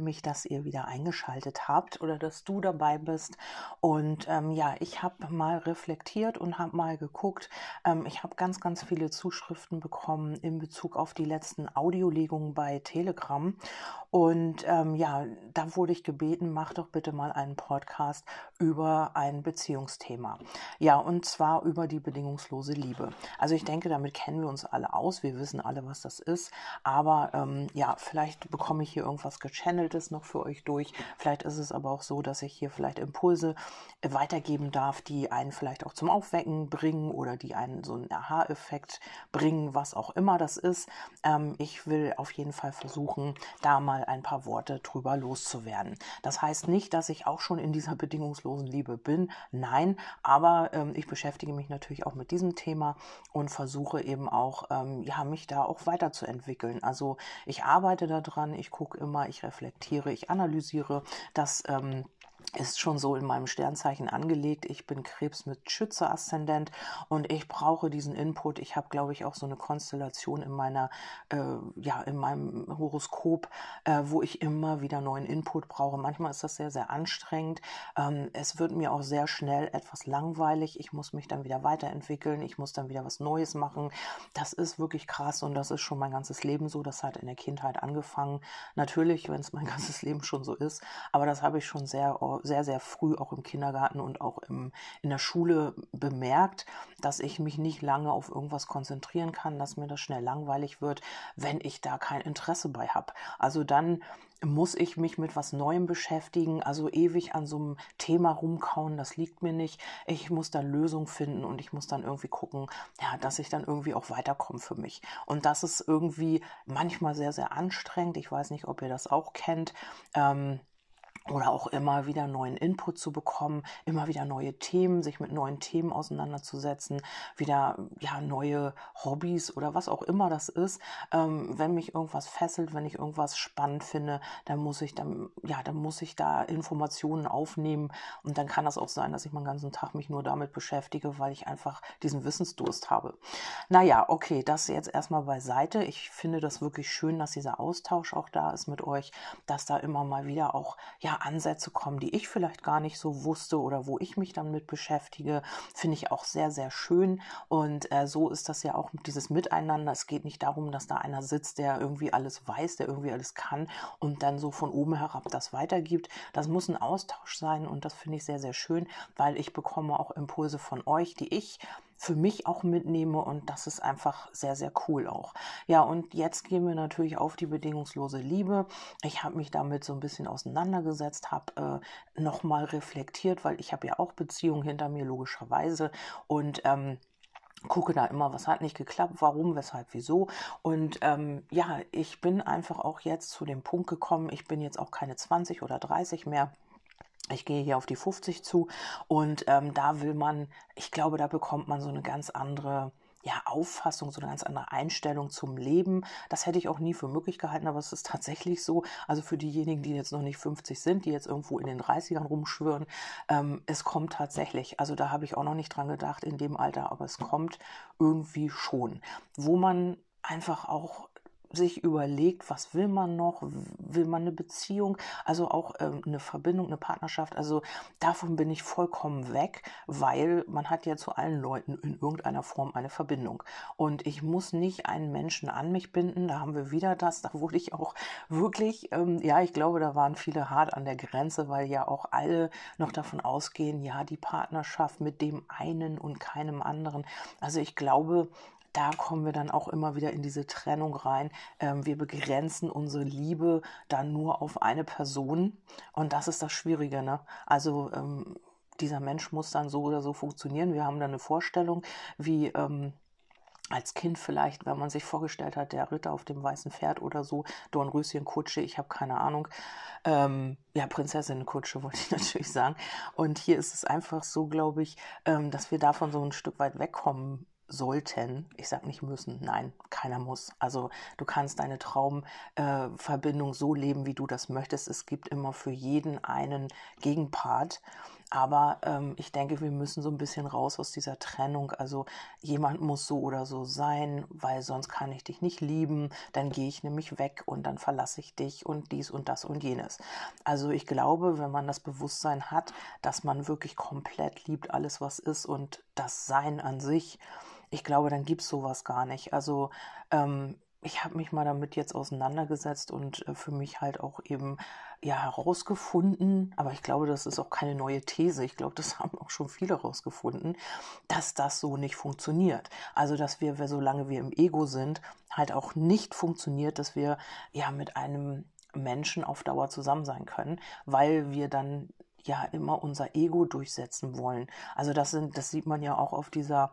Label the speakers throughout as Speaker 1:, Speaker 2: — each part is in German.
Speaker 1: freue mich, dass ihr wieder eingeschaltet habt oder dass du dabei bist. Und ähm, ja, ich habe mal reflektiert und habe mal geguckt. Ähm, ich habe ganz, ganz viele Zuschriften bekommen in Bezug auf die letzten Audiolegungen bei Telegram. Und ähm, ja, da wurde ich gebeten, mach doch bitte mal einen Podcast über ein Beziehungsthema. Ja, und zwar über die bedingungslose Liebe. Also ich denke, damit kennen wir uns alle aus. Wir wissen alle, was das ist. Aber ähm, ja, vielleicht bekomme ich hier irgendwas gechanneltes noch für euch durch. Vielleicht ist es aber auch so, dass ich hier vielleicht Impulse äh, weitergeben darf, die einen vielleicht auch zum Aufwecken bringen oder die einen so einen Aha-Effekt bringen, was auch immer das ist. Ähm, ich will auf jeden Fall versuchen, da mal ein paar Worte drüber loszuwerden. Das heißt nicht, dass ich auch schon in dieser bedingungslosen Liebe bin. Nein, aber ähm, ich beschäftige mich natürlich auch mit diesem Thema und versuche eben auch, ähm, ja, mich da auch weiterzuentwickeln. Also ich arbeite daran, ich gucke immer, ich reflektiere, ich analysiere. Das ähm, ist schon so in meinem Sternzeichen angelegt. Ich bin Krebs mit Schütze-Aszendent und ich brauche diesen Input. Ich habe, glaube ich, auch so eine Konstellation in meiner, äh, ja, in meinem Horoskop, äh, wo ich immer wieder neuen Input brauche. Manchmal ist das sehr, sehr anstrengend. Ähm, es wird mir auch sehr schnell etwas langweilig. Ich muss mich dann wieder weiterentwickeln. Ich muss dann wieder was Neues machen. Das ist wirklich krass und das ist schon mein ganzes Leben so. Das hat in der Kindheit angefangen. Natürlich, wenn es mein ganzes Leben schon so ist, aber das habe ich schon sehr sehr, sehr früh auch im Kindergarten und auch im, in der Schule bemerkt, dass ich mich nicht lange auf irgendwas konzentrieren kann, dass mir das schnell langweilig wird, wenn ich da kein Interesse bei habe. Also dann muss ich mich mit was Neuem beschäftigen, also ewig an so einem Thema rumkauen, das liegt mir nicht. Ich muss da Lösungen finden und ich muss dann irgendwie gucken, ja, dass ich dann irgendwie auch weiterkomme für mich. Und das ist irgendwie manchmal sehr, sehr anstrengend. Ich weiß nicht, ob ihr das auch kennt. Ähm, oder auch immer wieder neuen Input zu bekommen, immer wieder neue Themen, sich mit neuen Themen auseinanderzusetzen, wieder ja neue Hobbys oder was auch immer das ist. Ähm, wenn mich irgendwas fesselt, wenn ich irgendwas spannend finde, dann muss ich dann ja, dann muss ich da Informationen aufnehmen und dann kann das auch sein, dass ich meinen ganzen Tag mich nur damit beschäftige, weil ich einfach diesen Wissensdurst habe. Naja, okay, das jetzt erstmal beiseite. Ich finde das wirklich schön, dass dieser Austausch auch da ist mit euch, dass da immer mal wieder auch ja Ansätze kommen, die ich vielleicht gar nicht so wusste oder wo ich mich dann mit beschäftige, finde ich auch sehr, sehr schön. Und äh, so ist das ja auch dieses Miteinander. Es geht nicht darum, dass da einer sitzt, der irgendwie alles weiß, der irgendwie alles kann und dann so von oben herab das weitergibt. Das muss ein Austausch sein und das finde ich sehr, sehr schön, weil ich bekomme auch Impulse von euch, die ich für mich auch mitnehme und das ist einfach sehr, sehr cool auch. Ja, und jetzt gehen wir natürlich auf die bedingungslose Liebe. Ich habe mich damit so ein bisschen auseinandergesetzt, habe äh, nochmal reflektiert, weil ich habe ja auch Beziehungen hinter mir, logischerweise. Und ähm, gucke da immer, was hat nicht geklappt, warum, weshalb, wieso. Und ähm, ja, ich bin einfach auch jetzt zu dem Punkt gekommen, ich bin jetzt auch keine 20 oder 30 mehr ich gehe hier auf die 50 zu und ähm, da will man, ich glaube, da bekommt man so eine ganz andere ja, Auffassung, so eine ganz andere Einstellung zum Leben. Das hätte ich auch nie für möglich gehalten, aber es ist tatsächlich so. Also für diejenigen, die jetzt noch nicht 50 sind, die jetzt irgendwo in den 30ern rumschwirren, ähm, es kommt tatsächlich. Also da habe ich auch noch nicht dran gedacht in dem Alter, aber es kommt irgendwie schon. Wo man einfach auch sich überlegt, was will man noch, will man eine Beziehung, also auch ähm, eine Verbindung, eine Partnerschaft. Also davon bin ich vollkommen weg, weil man hat ja zu allen Leuten in irgendeiner Form eine Verbindung. Und ich muss nicht einen Menschen an mich binden, da haben wir wieder das, da wurde ich auch wirklich, ähm, ja, ich glaube, da waren viele hart an der Grenze, weil ja auch alle noch davon ausgehen, ja, die Partnerschaft mit dem einen und keinem anderen. Also ich glaube, da kommen wir dann auch immer wieder in diese Trennung rein. Ähm, wir begrenzen unsere Liebe dann nur auf eine Person und das ist das Schwierige. Ne? Also ähm, dieser Mensch muss dann so oder so funktionieren. Wir haben dann eine Vorstellung, wie ähm, als Kind vielleicht, wenn man sich vorgestellt hat, der Ritter auf dem weißen Pferd oder so, Dornröschen Kutsche, ich habe keine Ahnung. Ähm, ja, Prinzessin Kutsche wollte ich natürlich sagen. Und hier ist es einfach so, glaube ich, ähm, dass wir davon so ein Stück weit wegkommen sollten, ich sage nicht müssen, nein, keiner muss. Also du kannst deine Traumverbindung äh, so leben, wie du das möchtest. Es gibt immer für jeden einen Gegenpart. Aber ähm, ich denke, wir müssen so ein bisschen raus aus dieser Trennung. Also jemand muss so oder so sein, weil sonst kann ich dich nicht lieben. Dann gehe ich nämlich weg und dann verlasse ich dich und dies und das und jenes. Also ich glaube, wenn man das Bewusstsein hat, dass man wirklich komplett liebt alles, was ist und das Sein an sich, ich glaube, dann gibt es sowas gar nicht. Also ähm, ich habe mich mal damit jetzt auseinandergesetzt und äh, für mich halt auch eben ja herausgefunden, aber ich glaube, das ist auch keine neue These. Ich glaube, das haben auch schon viele herausgefunden, dass das so nicht funktioniert. Also, dass wir, solange wir im Ego sind, halt auch nicht funktioniert, dass wir ja mit einem Menschen auf Dauer zusammen sein können, weil wir dann ja immer unser Ego durchsetzen wollen. Also das sind, das sieht man ja auch auf dieser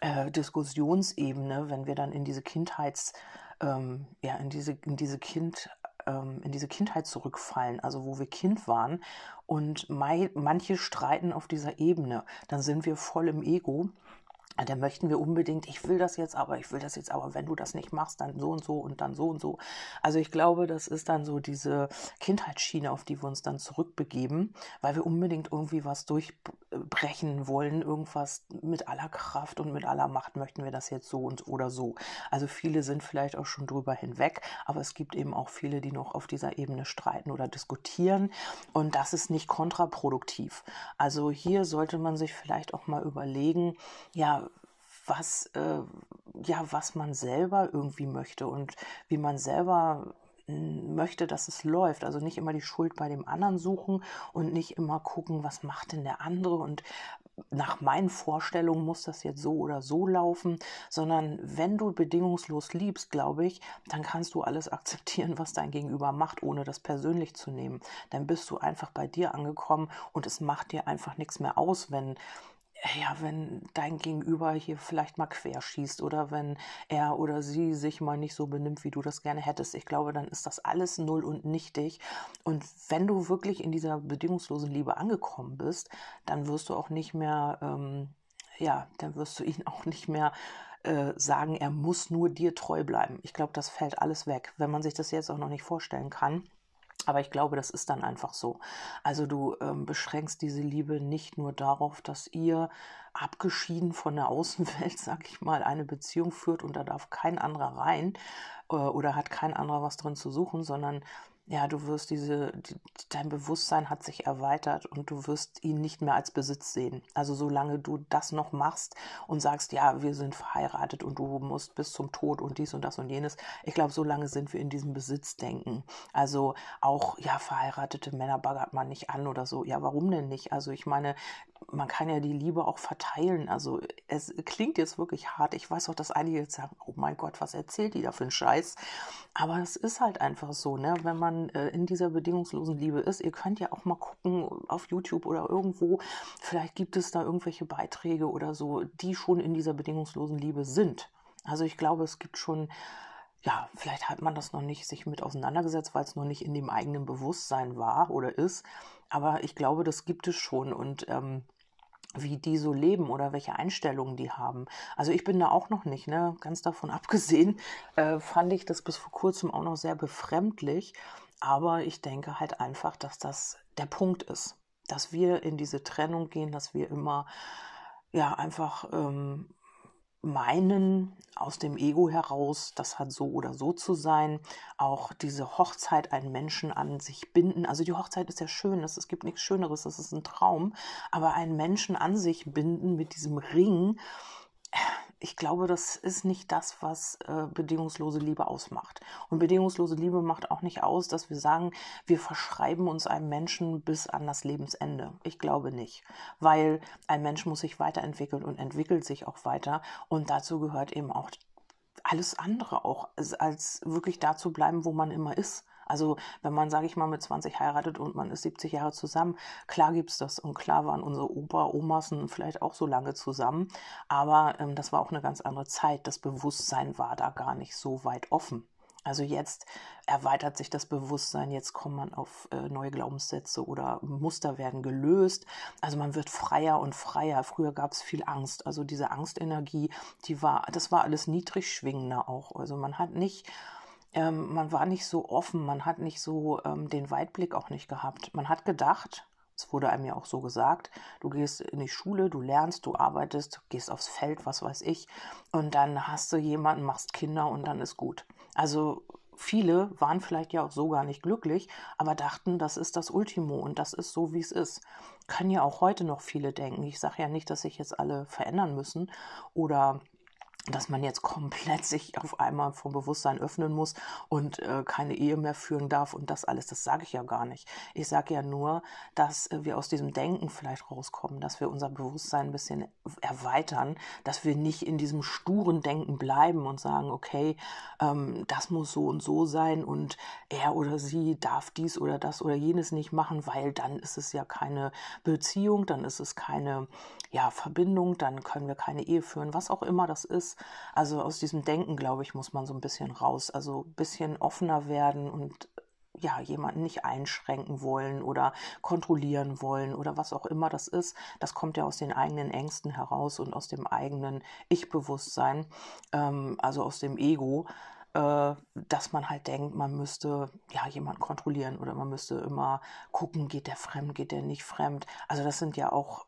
Speaker 1: äh, Diskussionsebene, wenn wir dann in diese Kindheits ähm, ja, in diese, in diese Kind, ähm, in diese Kindheit zurückfallen, also wo wir Kind waren. Und manche streiten auf dieser Ebene. Dann sind wir voll im Ego da möchten wir unbedingt, ich will das jetzt aber, ich will das jetzt aber, wenn du das nicht machst, dann so und so und dann so und so. Also ich glaube, das ist dann so diese Kindheitsschiene, auf die wir uns dann zurückbegeben, weil wir unbedingt irgendwie was durchbrechen wollen, irgendwas mit aller Kraft und mit aller Macht möchten wir das jetzt so und oder so. Also viele sind vielleicht auch schon drüber hinweg, aber es gibt eben auch viele, die noch auf dieser Ebene streiten oder diskutieren und das ist nicht kontraproduktiv. Also hier sollte man sich vielleicht auch mal überlegen, ja, was, äh, ja, was man selber irgendwie möchte und wie man selber hm, möchte, dass es läuft. Also nicht immer die Schuld bei dem anderen suchen und nicht immer gucken, was macht denn der andere und nach meinen Vorstellungen muss das jetzt so oder so laufen, sondern wenn du bedingungslos liebst, glaube ich, dann kannst du alles akzeptieren, was dein Gegenüber macht, ohne das persönlich zu nehmen. Dann bist du einfach bei dir angekommen und es macht dir einfach nichts mehr aus, wenn ja, wenn dein Gegenüber hier vielleicht mal querschießt oder wenn er oder sie sich mal nicht so benimmt, wie du das gerne hättest. Ich glaube, dann ist das alles null und nichtig. Und wenn du wirklich in dieser bedingungslosen Liebe angekommen bist, dann wirst du auch nicht mehr, ähm, ja, dann wirst du ihn auch nicht mehr äh, sagen, er muss nur dir treu bleiben. Ich glaube, das fällt alles weg, wenn man sich das jetzt auch noch nicht vorstellen kann. Aber ich glaube, das ist dann einfach so. Also du ähm, beschränkst diese Liebe nicht nur darauf, dass ihr abgeschieden von der Außenwelt, sag ich mal, eine Beziehung führt und da darf kein anderer rein äh, oder hat kein anderer was drin zu suchen, sondern ja, du wirst diese, die, dein Bewusstsein hat sich erweitert und du wirst ihn nicht mehr als Besitz sehen. Also solange du das noch machst und sagst, ja, wir sind verheiratet und du musst bis zum Tod und dies und das und jenes, ich glaube, solange sind wir in diesem Besitzdenken. Also auch, ja, verheiratete Männer baggert man nicht an oder so. Ja, warum denn nicht? Also ich meine, man kann ja die Liebe auch verteilen. Also es klingt jetzt wirklich hart. Ich weiß auch, dass einige jetzt sagen, oh mein Gott, was erzählt die da für einen Scheiß? Aber es ist halt einfach so, ne? Wenn man äh, in dieser bedingungslosen Liebe ist, ihr könnt ja auch mal gucken auf YouTube oder irgendwo, vielleicht gibt es da irgendwelche Beiträge oder so, die schon in dieser bedingungslosen Liebe sind. Also ich glaube, es gibt schon ja, vielleicht hat man das noch nicht sich mit auseinandergesetzt, weil es noch nicht in dem eigenen Bewusstsein war oder ist. Aber ich glaube, das gibt es schon und ähm, wie die so leben oder welche Einstellungen die haben. Also ich bin da auch noch nicht, ne? Ganz davon abgesehen, äh, fand ich das bis vor kurzem auch noch sehr befremdlich. Aber ich denke halt einfach, dass das der Punkt ist, dass wir in diese Trennung gehen, dass wir immer ja einfach ähm, meinen, aus dem Ego heraus, das hat so oder so zu sein, auch diese Hochzeit einen Menschen an sich binden. Also die Hochzeit ist ja schön, es gibt nichts Schöneres, das ist ein Traum, aber einen Menschen an sich binden mit diesem Ring, ich glaube, das ist nicht das, was äh, bedingungslose Liebe ausmacht. Und bedingungslose Liebe macht auch nicht aus, dass wir sagen, wir verschreiben uns einem Menschen bis an das Lebensende. Ich glaube nicht, weil ein Mensch muss sich weiterentwickeln und entwickelt sich auch weiter. Und dazu gehört eben auch alles andere auch, als wirklich da zu bleiben, wo man immer ist. Also wenn man, sage ich mal, mit 20 heiratet und man ist 70 Jahre zusammen, klar gibt's das und klar waren unsere Opa, Omas vielleicht auch so lange zusammen, aber ähm, das war auch eine ganz andere Zeit. Das Bewusstsein war da gar nicht so weit offen. Also jetzt erweitert sich das Bewusstsein, jetzt kommt man auf äh, neue Glaubenssätze oder Muster werden gelöst. Also man wird freier und freier. Früher gab es viel Angst. Also diese Angstenergie, die war, das war alles niedrig schwingender auch. Also man hat nicht ähm, man war nicht so offen, man hat nicht so ähm, den Weitblick auch nicht gehabt. Man hat gedacht, Es wurde einem ja auch so gesagt. Du gehst in die Schule, du lernst, du arbeitest, gehst aufs Feld, was weiß ich. Und dann hast du jemanden, machst Kinder und dann ist gut. Also viele waren vielleicht ja auch so gar nicht glücklich, aber dachten, das ist das Ultimo und das ist so, wie es ist. Können ja auch heute noch viele denken. Ich sage ja nicht, dass sich jetzt alle verändern müssen oder dass man jetzt komplett sich auf einmal vom Bewusstsein öffnen muss und äh, keine Ehe mehr führen darf und das alles, das sage ich ja gar nicht. Ich sage ja nur, dass äh, wir aus diesem Denken vielleicht rauskommen, dass wir unser Bewusstsein ein bisschen erweitern, dass wir nicht in diesem sturen Denken bleiben und sagen, okay, ähm, das muss so und so sein und er oder sie darf dies oder das oder jenes nicht machen, weil dann ist es ja keine Beziehung, dann ist es keine ja, Verbindung, dann können wir keine Ehe führen, was auch immer das ist also aus diesem Denken, glaube ich, muss man so ein bisschen raus. Also ein bisschen offener werden und ja, jemanden nicht einschränken wollen oder kontrollieren wollen oder was auch immer das ist. Das kommt ja aus den eigenen Ängsten heraus und aus dem eigenen Ich-Bewusstsein, ähm, also aus dem Ego, äh, dass man halt denkt, man müsste ja jemanden kontrollieren oder man müsste immer gucken, geht der fremd, geht der nicht fremd. Also das sind ja auch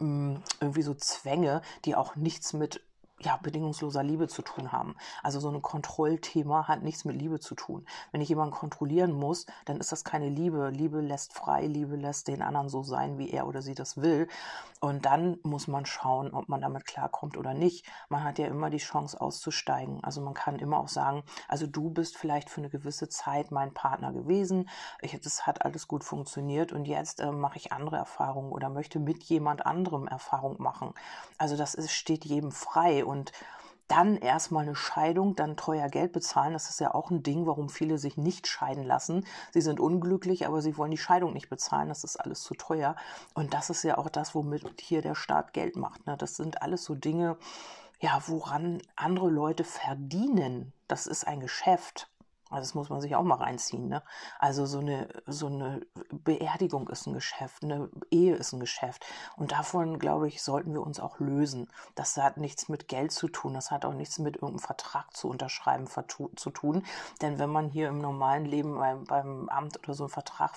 Speaker 1: mm, irgendwie so Zwänge, die auch nichts mit ja, bedingungsloser Liebe zu tun haben. Also so ein Kontrollthema hat nichts mit Liebe zu tun. Wenn ich jemanden kontrollieren muss, dann ist das keine Liebe. Liebe lässt frei, Liebe lässt den anderen so sein, wie er oder sie das will. Und dann muss man schauen, ob man damit klarkommt oder nicht. Man hat ja immer die Chance auszusteigen. Also man kann immer auch sagen, also du bist vielleicht für eine gewisse Zeit mein Partner gewesen. Ich, das hat alles gut funktioniert und jetzt äh, mache ich andere Erfahrungen oder möchte mit jemand anderem Erfahrung machen. Also das ist, steht jedem frei und dann erstmal eine Scheidung, dann teuer Geld bezahlen. Das ist ja auch ein Ding, warum viele sich nicht scheiden lassen. Sie sind unglücklich, aber sie wollen die Scheidung nicht bezahlen. Das ist alles zu teuer. Und das ist ja auch das, womit hier der Staat Geld macht. Ne? Das sind alles so Dinge, ja, woran andere Leute verdienen. Das ist ein Geschäft. Also das muss man sich auch mal reinziehen. Ne? Also so eine, so eine Beerdigung ist ein Geschäft, eine Ehe ist ein Geschäft. Und davon, glaube ich, sollten wir uns auch lösen. Das hat nichts mit Geld zu tun, das hat auch nichts mit irgendeinem Vertrag zu unterschreiben zu tun. Denn wenn man hier im normalen Leben beim, beim Amt oder so einen Vertrag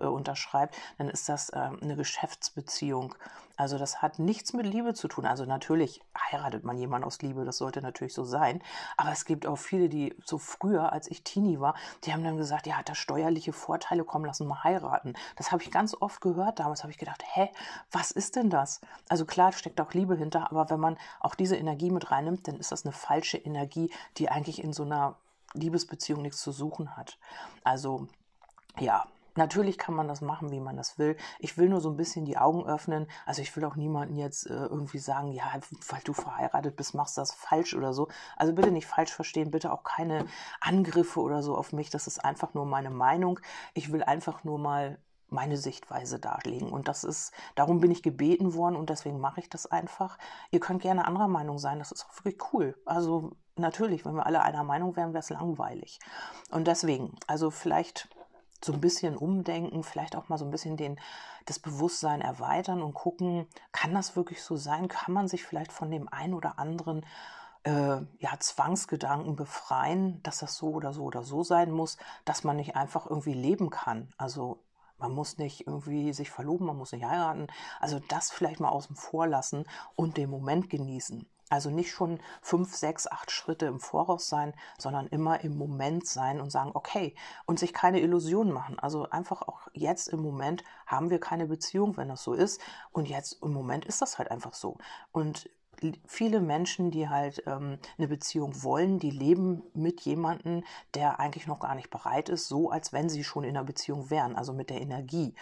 Speaker 1: äh, unterschreibt, dann ist das äh, eine Geschäftsbeziehung. Also das hat nichts mit Liebe zu tun. Also natürlich heiratet man jemanden aus Liebe, das sollte natürlich so sein. Aber es gibt auch viele, die so früher, als ich Teenie war, die haben dann gesagt, ja, hat da steuerliche Vorteile, kommen lassen mal heiraten. Das habe ich ganz oft gehört. Damals habe ich gedacht, hä, was ist denn das? Also klar steckt auch Liebe hinter, aber wenn man auch diese Energie mit reinnimmt, dann ist das eine falsche Energie, die eigentlich in so einer Liebesbeziehung nichts zu suchen hat. Also ja, Natürlich kann man das machen, wie man das will. Ich will nur so ein bisschen die Augen öffnen. Also ich will auch niemanden jetzt äh, irgendwie sagen, ja, weil du verheiratet bist, machst du das falsch oder so. Also bitte nicht falsch verstehen, bitte auch keine Angriffe oder so auf mich. Das ist einfach nur meine Meinung. Ich will einfach nur mal meine Sichtweise darlegen. Und das ist, darum bin ich gebeten worden und deswegen mache ich das einfach. Ihr könnt gerne anderer Meinung sein, das ist auch wirklich cool. Also natürlich, wenn wir alle einer Meinung wären, wäre es langweilig. Und deswegen, also vielleicht so ein bisschen umdenken, vielleicht auch mal so ein bisschen den, das Bewusstsein erweitern und gucken, kann das wirklich so sein? Kann man sich vielleicht von dem einen oder anderen äh, ja, Zwangsgedanken befreien, dass das so oder so oder so sein muss, dass man nicht einfach irgendwie leben kann? Also man muss nicht irgendwie sich verloben, man muss nicht heiraten. Also das vielleicht mal außen vor lassen und den Moment genießen. Also nicht schon fünf, sechs, acht Schritte im Voraus sein, sondern immer im Moment sein und sagen, okay, und sich keine Illusionen machen. Also einfach auch jetzt im Moment haben wir keine Beziehung, wenn das so ist. Und jetzt im Moment ist das halt einfach so. Und viele Menschen, die halt ähm, eine Beziehung wollen, die leben mit jemandem, der eigentlich noch gar nicht bereit ist, so als wenn sie schon in einer Beziehung wären, also mit der Energie.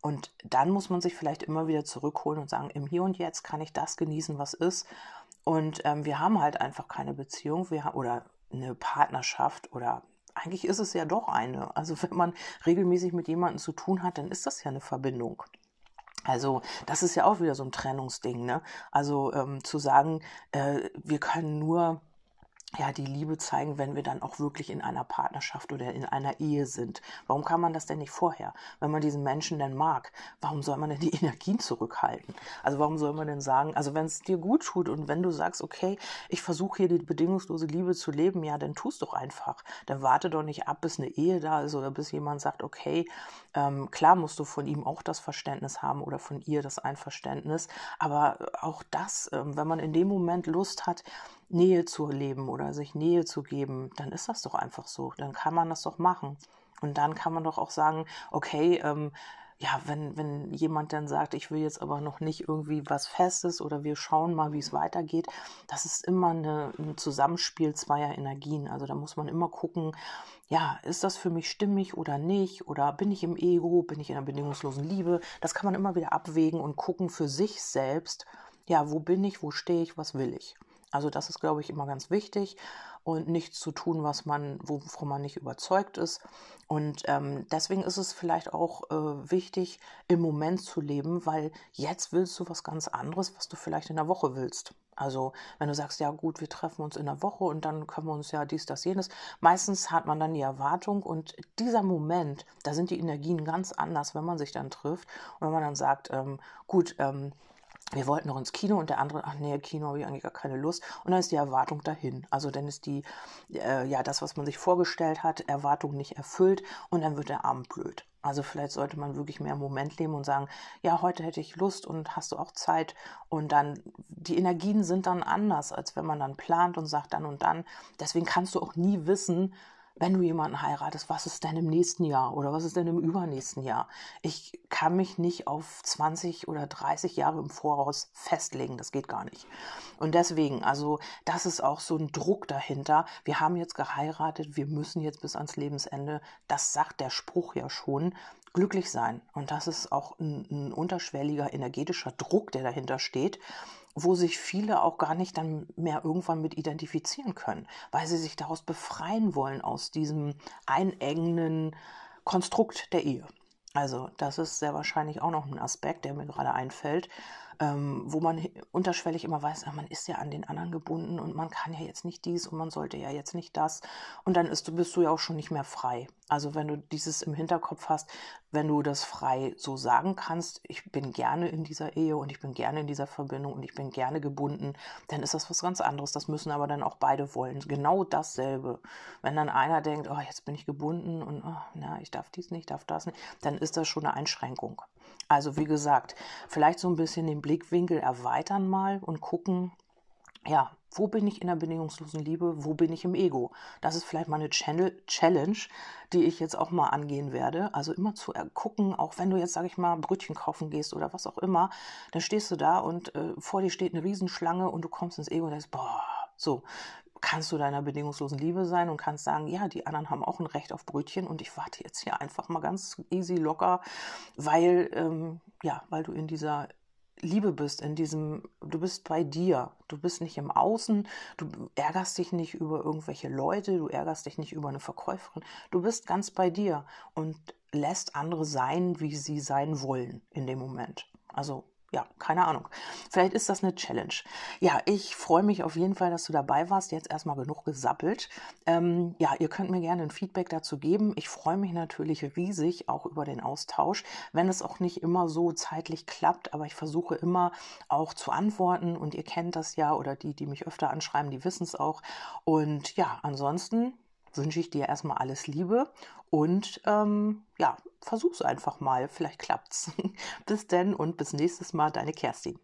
Speaker 1: Und dann muss man sich vielleicht immer wieder zurückholen und sagen, im Hier und Jetzt kann ich das genießen, was ist und ähm, wir haben halt einfach keine Beziehung wir haben, oder eine Partnerschaft oder eigentlich ist es ja doch eine. Also wenn man regelmäßig mit jemandem zu tun hat, dann ist das ja eine Verbindung. Also das ist ja auch wieder so ein Trennungsding. Ne? Also ähm, zu sagen, äh, wir können nur ja, die Liebe zeigen, wenn wir dann auch wirklich in einer Partnerschaft oder in einer Ehe sind. Warum kann man das denn nicht vorher? Wenn man diesen Menschen denn mag, warum soll man denn die Energien zurückhalten? Also warum soll man denn sagen, also wenn es dir gut tut und wenn du sagst, okay, ich versuche hier die bedingungslose Liebe zu leben, ja, dann tu es doch einfach. Dann warte doch nicht ab, bis eine Ehe da ist oder bis jemand sagt, okay, ähm, klar musst du von ihm auch das Verständnis haben oder von ihr das Einverständnis, aber auch das, ähm, wenn man in dem Moment Lust hat, Nähe zu leben oder sich Nähe zu geben, dann ist das doch einfach so. Dann kann man das doch machen. Und dann kann man doch auch sagen, okay, ähm, ja, wenn, wenn jemand dann sagt, ich will jetzt aber noch nicht irgendwie was Festes oder wir schauen mal, wie es weitergeht, das ist immer eine, ein Zusammenspiel zweier Energien. Also da muss man immer gucken, ja, ist das für mich stimmig oder nicht? Oder bin ich im Ego, bin ich in einer bedingungslosen Liebe? Das kann man immer wieder abwägen und gucken für sich selbst, ja, wo bin ich, wo stehe ich, was will ich? Also das ist, glaube ich, immer ganz wichtig und nichts zu tun, was man, wovon man nicht überzeugt ist. Und ähm, deswegen ist es vielleicht auch äh, wichtig, im Moment zu leben, weil jetzt willst du was ganz anderes, was du vielleicht in der Woche willst. Also wenn du sagst, ja gut, wir treffen uns in der Woche und dann können wir uns ja dies, das, jenes. Meistens hat man dann die Erwartung und dieser Moment, da sind die Energien ganz anders, wenn man sich dann trifft. Und wenn man dann sagt, ähm, gut, ähm, wir wollten noch ins Kino und der andere, ach nee, Kino habe ich eigentlich gar keine Lust. Und dann ist die Erwartung dahin. Also dann ist die, äh, ja, das, was man sich vorgestellt hat, Erwartung nicht erfüllt und dann wird der Abend blöd. Also vielleicht sollte man wirklich mehr im Moment leben und sagen, ja, heute hätte ich Lust und hast du auch Zeit. Und dann, die Energien sind dann anders, als wenn man dann plant und sagt dann und dann. Deswegen kannst du auch nie wissen, wenn du jemanden heiratest, was ist denn im nächsten Jahr oder was ist denn im übernächsten Jahr? Ich kann mich nicht auf 20 oder 30 Jahre im Voraus festlegen, das geht gar nicht. Und deswegen, also das ist auch so ein Druck dahinter. Wir haben jetzt geheiratet, wir müssen jetzt bis ans Lebensende, das sagt der Spruch ja schon, glücklich sein. Und das ist auch ein, ein unterschwelliger energetischer Druck, der dahinter steht wo sich viele auch gar nicht dann mehr irgendwann mit identifizieren können, weil sie sich daraus befreien wollen aus diesem einengenden Konstrukt der Ehe. Also das ist sehr wahrscheinlich auch noch ein Aspekt, der mir gerade einfällt, ähm, wo man unterschwellig immer weiß, man ist ja an den anderen gebunden und man kann ja jetzt nicht dies und man sollte ja jetzt nicht das. Und dann ist, bist du ja auch schon nicht mehr frei. Also wenn du dieses im Hinterkopf hast, wenn du das frei so sagen kannst, ich bin gerne in dieser Ehe und ich bin gerne in dieser Verbindung und ich bin gerne gebunden, dann ist das was ganz anderes. Das müssen aber dann auch beide wollen. Genau dasselbe. Wenn dann einer denkt, oh, jetzt bin ich gebunden und oh, na, ich darf dies nicht, darf das nicht, dann ist das schon eine Einschränkung. Also wie gesagt, vielleicht so ein bisschen den Blickwinkel erweitern mal und gucken, ja, wo bin ich in der bedingungslosen Liebe, wo bin ich im Ego? Das ist vielleicht mal eine Challenge, die ich jetzt auch mal angehen werde. Also immer zu gucken, auch wenn du jetzt, sage ich mal, Brötchen kaufen gehst oder was auch immer, dann stehst du da und äh, vor dir steht eine Riesenschlange und du kommst ins Ego und denkst, boah, so, kannst du deiner bedingungslosen Liebe sein und kannst sagen, ja, die anderen haben auch ein Recht auf Brötchen und ich warte jetzt hier einfach mal ganz easy locker, weil, ähm, ja, weil du in dieser Liebe bist, in diesem, du bist bei dir, du bist nicht im Außen, du ärgerst dich nicht über irgendwelche Leute, du ärgerst dich nicht über eine Verkäuferin, du bist ganz bei dir und lässt andere sein, wie sie sein wollen in dem Moment. Also ja, keine Ahnung. Vielleicht ist das eine Challenge. Ja, ich freue mich auf jeden Fall, dass du dabei warst. Jetzt erstmal genug gesappelt. Ähm, ja, ihr könnt mir gerne ein Feedback dazu geben. Ich freue mich natürlich riesig auch über den Austausch, wenn es auch nicht immer so zeitlich klappt, aber ich versuche immer auch zu antworten und ihr kennt das ja oder die, die mich öfter anschreiben, die wissen es auch. Und ja, ansonsten wünsche ich dir erstmal alles Liebe und ähm, ja, versuch's einfach mal. Vielleicht klappt's. bis denn und bis nächstes Mal, deine Kerstin.